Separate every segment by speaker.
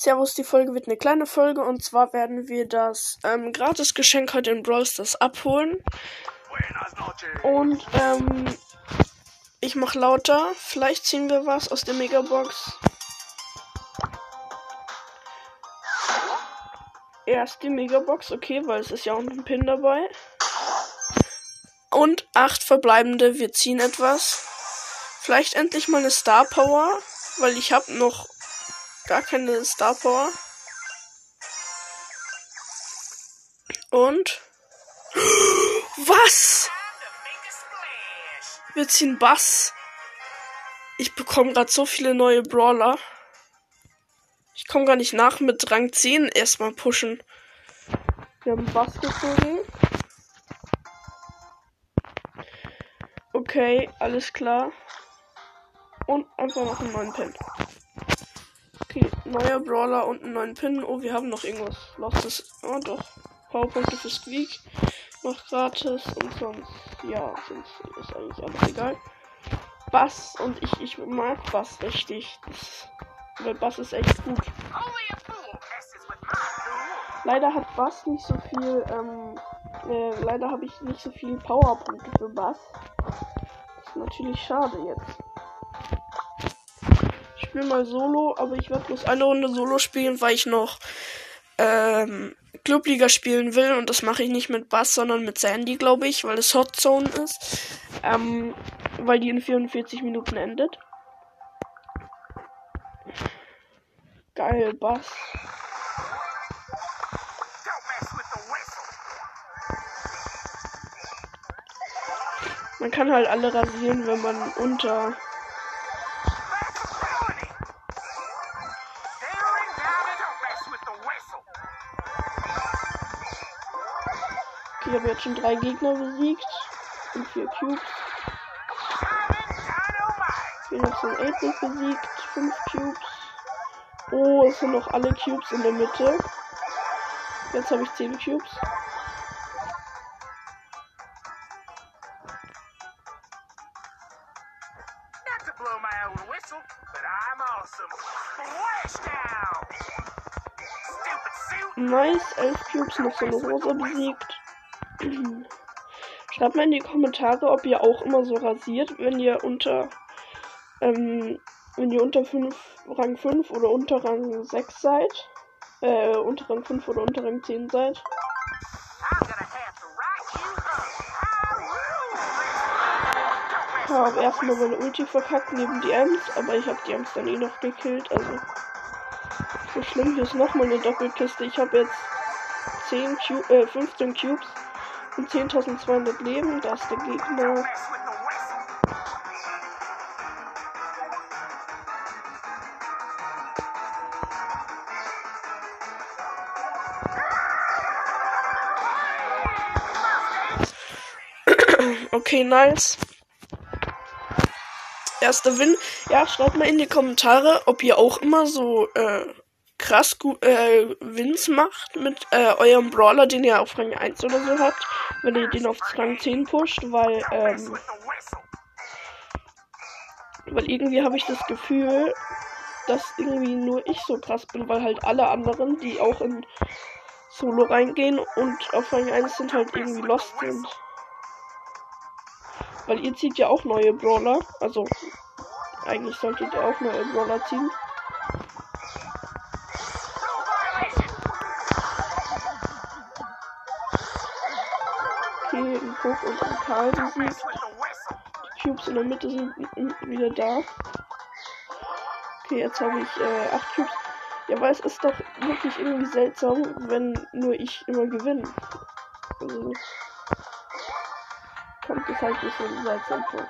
Speaker 1: Servus, die Folge wird eine kleine Folge und zwar werden wir das ähm, Gratis-Geschenk heute in Brawl Stars abholen. Und ähm, ich mach lauter. Vielleicht ziehen wir was aus der Megabox. Erst die Megabox, okay, weil es ist ja auch ein Pin dabei. Und acht verbleibende, wir ziehen etwas. Vielleicht endlich mal eine Star Power, weil ich habe noch gar keine Star Power. Und. Was? Wir ziehen Bass. Ich bekomme gerade so viele neue Brawler. Ich komme gar nicht nach mit Rang 10 erstmal pushen. Wir haben Bass gezogen. Okay, alles klar. Und einfach noch einen neuen Pin. Neuer Brawler und einen neuen Pin. Oh, wir haben noch irgendwas. Lostes. Oh, doch. Powerpunkte für Squeak. Noch gratis. Und sonst, ja, sonst ist eigentlich alles egal. Bass und ich, ich mag Bass richtig. Das, weil Bass ist echt gut. Leider hat Bass nicht so viel, ähm, äh, leider habe ich nicht so viel Powerpunkte für Bass. Das ist natürlich schade jetzt spiele mal Solo, aber ich werde bloß eine Runde Solo spielen, weil ich noch ähm, Clubliga spielen will und das mache ich nicht mit Bass, sondern mit Sandy, glaube ich, weil es Hot Zone ist. Ähm, weil die in 44 Minuten endet. Geil, Bass. Man kann halt alle rasieren, wenn man unter Ich habe jetzt schon drei Gegner besiegt. Und vier Cubes. Haben schon 8 besiegt. Fünf Cubes. Oh, es sind noch alle Cubes in der Mitte. Jetzt habe ich 10 Cubes. Nice, 11 Cubes, noch so eine Rosa besiegt. Schreibt mal in die Kommentare, ob ihr auch immer so rasiert, wenn ihr unter ähm, wenn ihr unter 5, Rang 5 oder unter Rang 6 seid. Äh, unter Rang 5 oder unter Rang 10 seid. Ich habe erstmal meine Ulti verkackt neben die Ems, aber ich habe die Ems dann eh noch gekillt, also so schlimm. Hier ist nochmal eine Doppelkiste. Ich habe jetzt 10 Cu äh, 15 Cubes und 10.200 Leben. Da ist der Gegner. Okay, nice. Erster Win. Ja, schreibt mal in die Kommentare, ob ihr auch immer so äh, krass gut äh, Wins macht mit äh, eurem Brawler, den ihr auf Rang 1 oder so habt, wenn ihr den auf Rang 10 pusht, weil ähm, weil irgendwie habe ich das Gefühl, dass irgendwie nur ich so krass bin, weil halt alle anderen, die auch in Solo reingehen und auf Rang 1 sind, halt irgendwie lost sind. Weil ihr zieht ja auch neue Brawler, also eigentlich solltet ihr auch neue Brawler ziehen. Okay, Puck und ein Karl besiegt. Die Cubes in der Mitte sind wieder da. Okay, jetzt habe ich äh, 8 Cubes. Ja, weil es ist doch wirklich irgendwie seltsam, wenn nur ich immer gewinne. Also kommt es halt ein bisschen seltsam vor.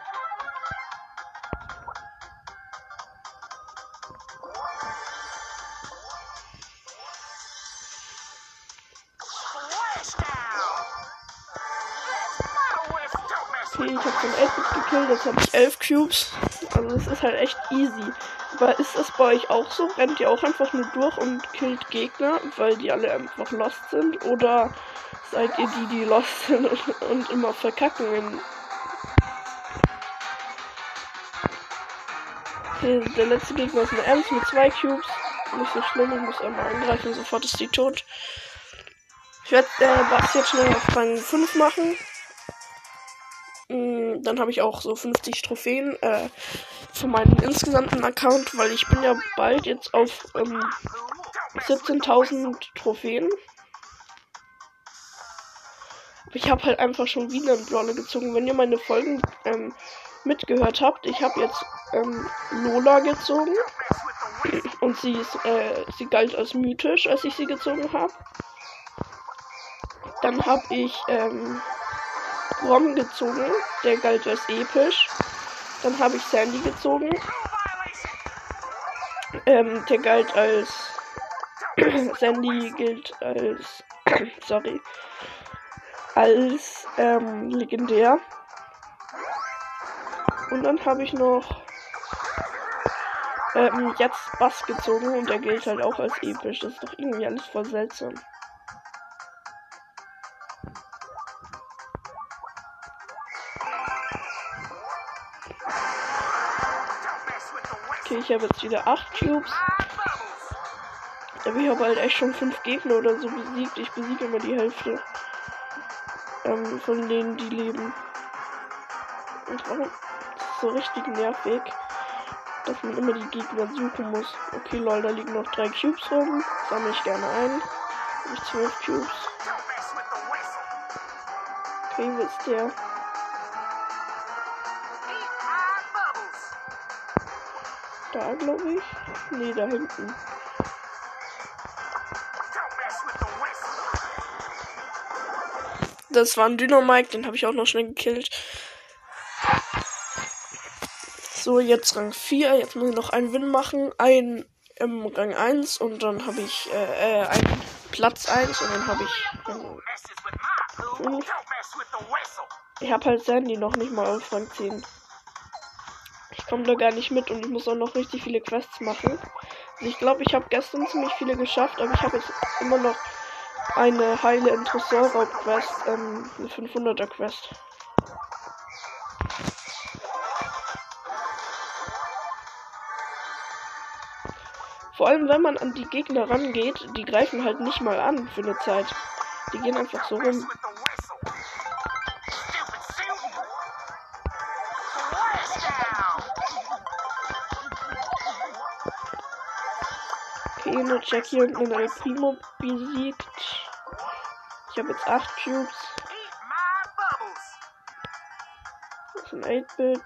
Speaker 1: Gekillt, jetzt habe ich 11 Cubes. Also das ist halt echt easy. Aber ist das bei euch auch so? Rennt ihr auch einfach nur durch und killt Gegner, weil die alle einfach lost sind? Oder seid ihr die, die lost sind und, immer verkacken? Okay, der letzte Gegner ist eine Ems mit zwei Cubes. nicht so schlimm. Ich muss einmal angreifen, sofort ist die tot. Ich werde äh, Bass jetzt schnell auf Rang 5 machen. Dann habe ich auch so 50 Trophäen äh, für meinen insgesamten Account, weil ich bin ja bald jetzt auf ähm, 17.000 Trophäen. Ich habe halt einfach schon wieder einen Brawler gezogen. Wenn ihr meine Folgen ähm, mitgehört habt, ich habe jetzt ähm, Lola gezogen. Und sie ist, äh, sie galt als mythisch, als ich sie gezogen habe. Dann habe ich ähm, Rom gezogen, der galt als episch. Dann habe ich Sandy gezogen. Ähm, der galt als Sandy gilt als sorry als ähm, legendär. Und dann habe ich noch ähm, jetzt Bass gezogen und der gilt halt auch als episch. Das ist doch irgendwie alles voll seltsam. Okay, ich habe jetzt wieder 8 Cubes. Aber ich habe halt echt schon 5 Gegner oder so besiegt. Ich besiege immer die Hälfte ähm, von denen, die leben. Und? Das ist so richtig nervig, dass man immer die Gegner suchen muss. Okay, lol, da liegen noch 3 Cubes rum. Sammle ich gerne ein. Habe ich 12 Cubes. Okay, wo ist der? Da, glaube ich. Nee, da hinten. Das war ein Dynamike, den habe ich auch noch schnell gekillt. So, jetzt Rang 4. Jetzt muss ich noch einen Win machen. Ein im Rang 1 und dann habe ich äh, äh, einen Platz 1 und dann habe ich äh, Ich habe halt Sandy noch nicht mal auf Rang 10 komme da gar nicht mit und ich muss auch noch richtig viele Quests machen. Also ich glaube, ich habe gestern ziemlich viele geschafft, aber ich habe jetzt immer noch eine heile in Tresorraub-Quest, ähm, eine 500er-Quest. Vor allem, wenn man an die Gegner rangeht, die greifen halt nicht mal an für eine Zeit. Die gehen einfach so rum. Eine Jackie und einen El Primo besiegt. Ich habe jetzt 8 Cubes. Das ist ein 8-Bit.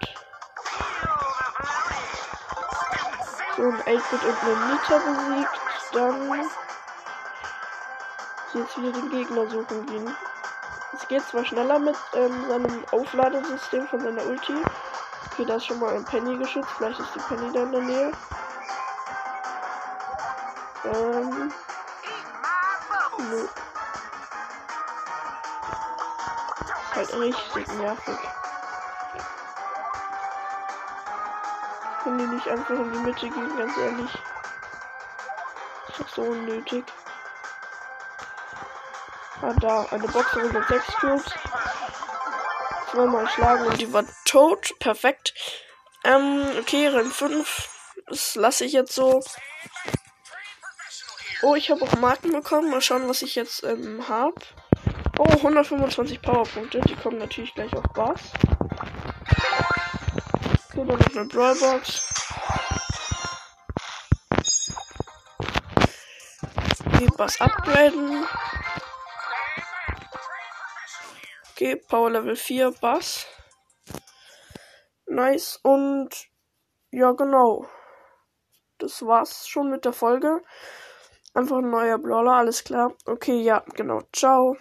Speaker 1: So ein 8-Bit und eine Nita besiegt. Dann jetzt wieder den Gegner suchen gehen. Es geht zwar schneller mit ähm, seinem Aufladesystem von seiner Ulti. Okay, da ist schon mal ein Penny geschützt. Vielleicht ist die Penny da in der Nähe. Ähm. Nö. Halt richtig nervig. Können die nicht einfach in die Mitte gehen, ganz ehrlich. ist doch so unnötig. Ah, da, eine Box mit 6 Cubes. Zweimal schlagen und die war tot. Perfekt. Ähm, okay, Rennen 5. Das lasse ich jetzt so. Oh, ich habe auch Marken bekommen. Mal schauen, was ich jetzt ähm, habe. Oh, 125 Powerpunkte. Die kommen natürlich gleich auf Bass. So, dann noch eine Brawlbox. Die Bass upgraden. Okay, Power Level 4 Bass. Nice. Und ja, genau. Das war's schon mit der Folge. Einfach ein neuer Brawler, alles klar. Okay, ja, genau. Ciao.